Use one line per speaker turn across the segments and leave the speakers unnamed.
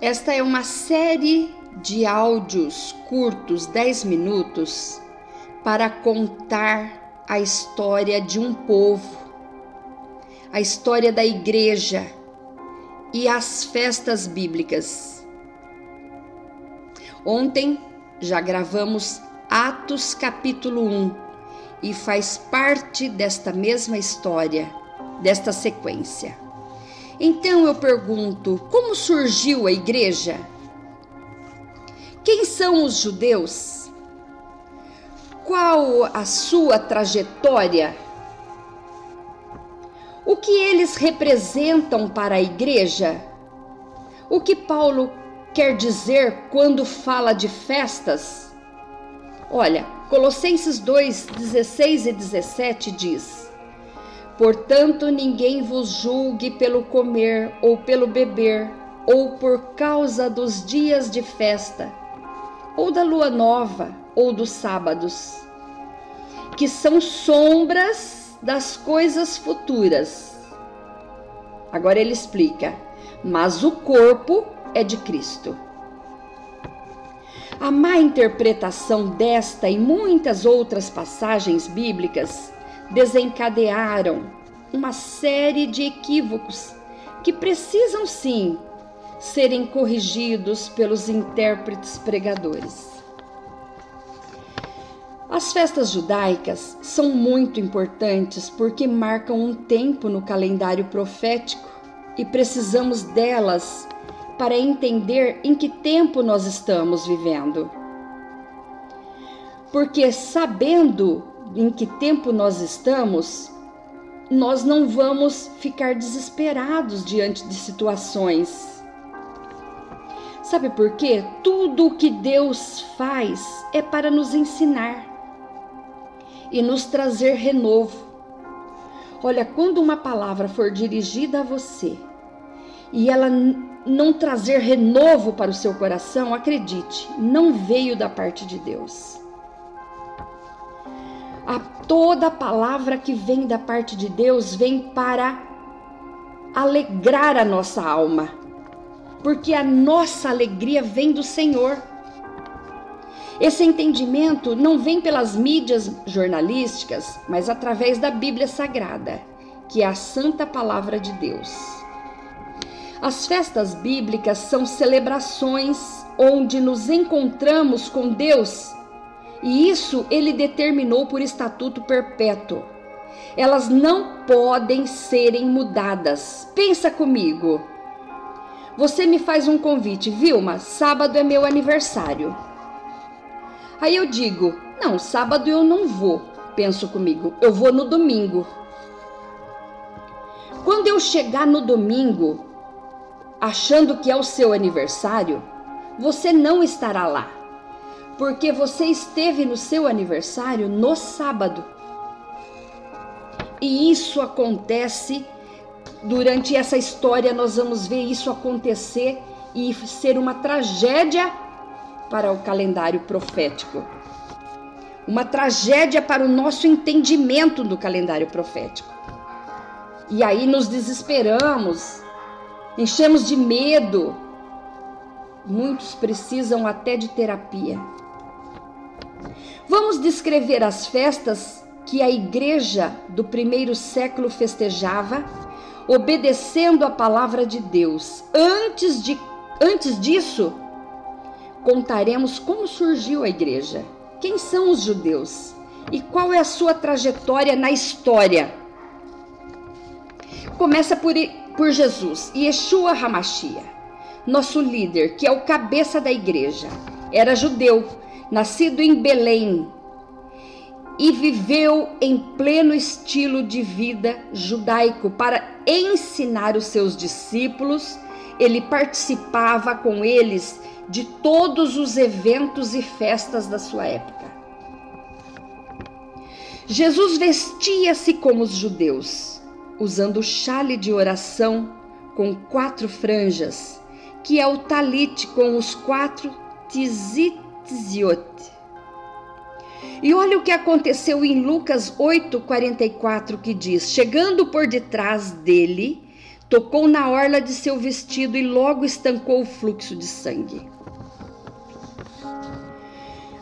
Esta é uma série de áudios curtos, 10 minutos, para contar a história de um povo, a história da igreja e as festas bíblicas. Ontem já gravamos Atos capítulo 1 e faz parte desta mesma história, desta sequência. Então eu pergunto: como surgiu a igreja? Quem são os judeus? Qual a sua trajetória? O que eles representam para a igreja? O que Paulo quer dizer quando fala de festas? Olha, Colossenses 2, 16 e 17 diz: Portanto, ninguém vos julgue pelo comer ou pelo beber, ou por causa dos dias de festa, ou da lua nova, ou dos sábados, que são sombras das coisas futuras. Agora ele explica: mas o corpo é de Cristo. A má interpretação desta e muitas outras passagens bíblicas desencadearam uma série de equívocos que precisam sim serem corrigidos pelos intérpretes pregadores. As festas judaicas são muito importantes porque marcam um tempo no calendário profético e precisamos delas para entender em que tempo nós estamos vivendo. Porque sabendo em que tempo nós estamos, nós não vamos ficar desesperados diante de situações. Sabe por quê? Tudo o que Deus faz é para nos ensinar e nos trazer renovo. Olha, quando uma palavra for dirigida a você e ela não trazer renovo para o seu coração, acredite, não veio da parte de Deus. A toda palavra que vem da parte de Deus vem para alegrar a nossa alma, porque a nossa alegria vem do Senhor. Esse entendimento não vem pelas mídias jornalísticas, mas através da Bíblia Sagrada, que é a santa palavra de Deus. As festas bíblicas são celebrações onde nos encontramos com Deus, e isso ele determinou por estatuto perpétuo. Elas não podem serem mudadas. Pensa comigo. Você me faz um convite, Vilma, sábado é meu aniversário. Aí eu digo: "Não, sábado eu não vou". Penso comigo: "Eu vou no domingo". Quando eu chegar no domingo, achando que é o seu aniversário, você não estará lá, porque você esteve no seu aniversário no sábado. E isso acontece durante essa história, nós vamos ver isso acontecer e ser uma tragédia para o calendário profético. Uma tragédia para o nosso entendimento do calendário profético. E aí nos desesperamos, enchemos de medo. Muitos precisam até de terapia. Vamos descrever as festas que a igreja do primeiro século festejava, obedecendo a palavra de Deus. Antes, de, antes disso, contaremos como surgiu a igreja, quem são os judeus e qual é a sua trajetória na história. Começa por por Jesus, Yeshua Hamashia, nosso líder, que é o cabeça da igreja. Era judeu, nascido em Belém e viveu em pleno estilo de vida judaico para ensinar os seus discípulos. Ele participava com eles de todos os eventos e festas da sua época. Jesus vestia-se como os judeus usando chale de oração com quatro franjas, que é o talit com os quatro E olha o que aconteceu em Lucas 8:44 que diz: Chegando por detrás dele, tocou na orla de seu vestido e logo estancou o fluxo de sangue.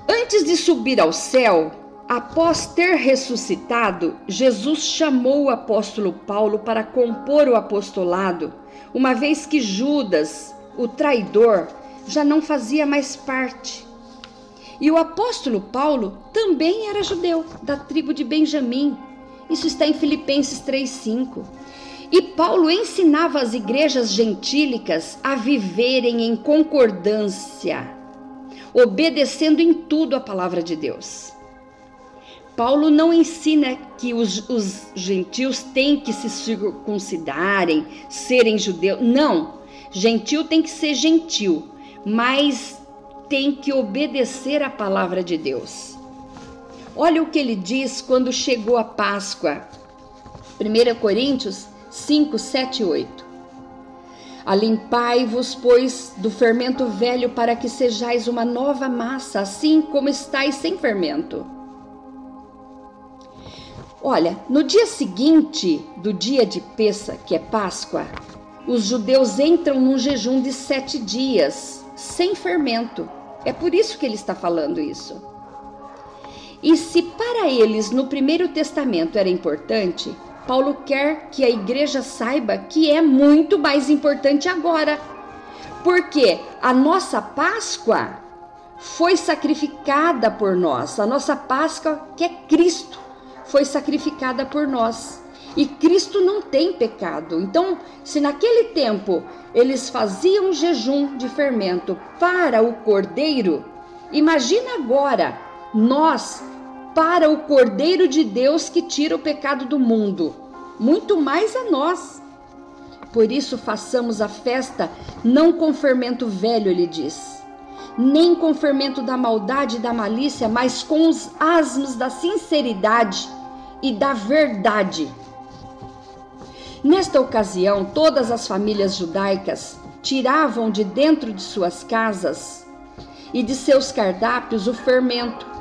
Antes de subir ao céu, após ter ressuscitado, Jesus chamou o apóstolo Paulo para compor o apostolado, uma vez que Judas, o traidor, já não fazia mais parte. E o apóstolo Paulo também era judeu, da tribo de Benjamim. Isso está em Filipenses 3:5. E Paulo ensinava as igrejas gentílicas a viverem em concordância obedecendo em tudo a palavra de Deus. Paulo não ensina que os, os gentios têm que se circuncidarem, serem judeus. Não. Gentil tem que ser gentil, mas tem que obedecer a palavra de Deus. Olha o que ele diz quando chegou a Páscoa. 1 Coríntios 5, 7 e 8. Alimpai-vos, pois, do fermento velho, para que sejais uma nova massa, assim como estáis sem fermento. Olha, no dia seguinte do dia de Pessa, que é Páscoa, os judeus entram num jejum de sete dias, sem fermento. É por isso que ele está falando isso. E se para eles no Primeiro Testamento era importante, Paulo quer que a igreja saiba que é muito mais importante agora. Porque a nossa Páscoa foi sacrificada por nós. A nossa Páscoa, que é Cristo, foi sacrificada por nós. E Cristo não tem pecado. Então, se naquele tempo eles faziam jejum de fermento para o cordeiro, imagina agora nós para o Cordeiro de Deus que tira o pecado do mundo, muito mais a nós. Por isso façamos a festa não com fermento velho, ele diz, nem com fermento da maldade e da malícia, mas com os asmos da sinceridade e da verdade. Nesta ocasião, todas as famílias judaicas tiravam de dentro de suas casas e de seus cardápios o fermento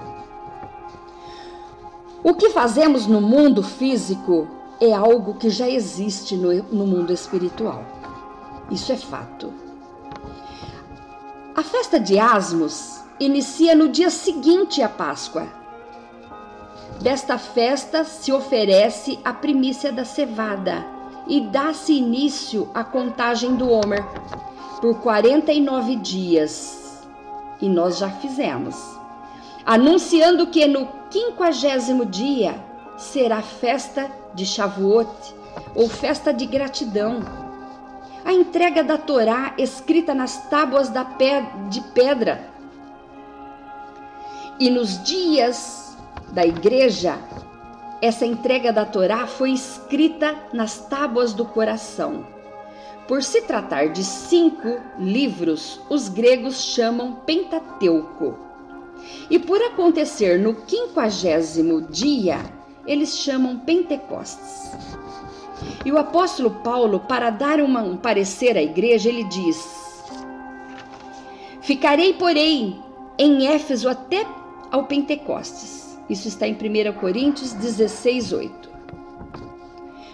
o que fazemos no mundo físico é algo que já existe no, no mundo espiritual. Isso é fato. A festa de Asmos inicia no dia seguinte à Páscoa. Desta festa se oferece a primícia da cevada e dá-se início à contagem do Homer por 49 dias. E nós já fizemos. Anunciando que no quinquagésimo dia será festa de Shavuot, ou festa de gratidão. A entrega da Torá escrita nas tábuas de pedra. E nos dias da igreja, essa entrega da Torá foi escrita nas tábuas do coração. Por se tratar de cinco livros, os gregos chamam Pentateuco e por acontecer no quinquagésimo dia, eles chamam Pentecostes. E o apóstolo Paulo, para dar uma, um parecer à igreja, ele diz: Ficarei, porém, em Éfeso até ao Pentecostes. Isso está em 1 Coríntios 16, 8.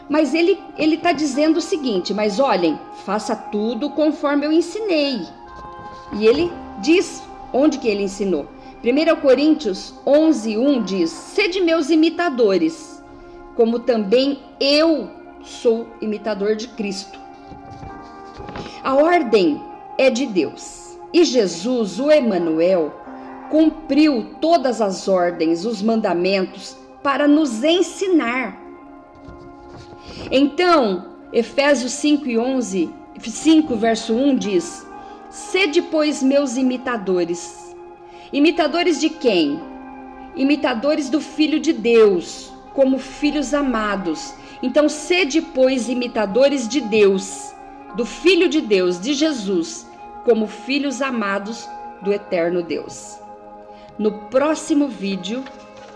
Mas ele está dizendo o seguinte: Mas olhem, faça tudo conforme eu ensinei. E ele diz onde que ele ensinou. 1 Coríntios 11, 1 diz: Sede meus imitadores, como também eu sou imitador de Cristo. A ordem é de Deus e Jesus, o Emanuel, cumpriu todas as ordens, os mandamentos para nos ensinar. Então, Efésios 5 e 11, 5 verso 1 diz: Sede pois meus imitadores, Imitadores de quem? Imitadores do Filho de Deus, como filhos amados. Então, sede, pois, imitadores de Deus, do Filho de Deus, de Jesus, como filhos amados do eterno Deus. No próximo vídeo,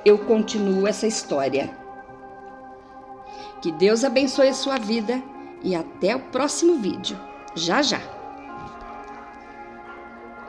eu continuo essa história. Que Deus abençoe a sua vida e até o próximo vídeo. Já já!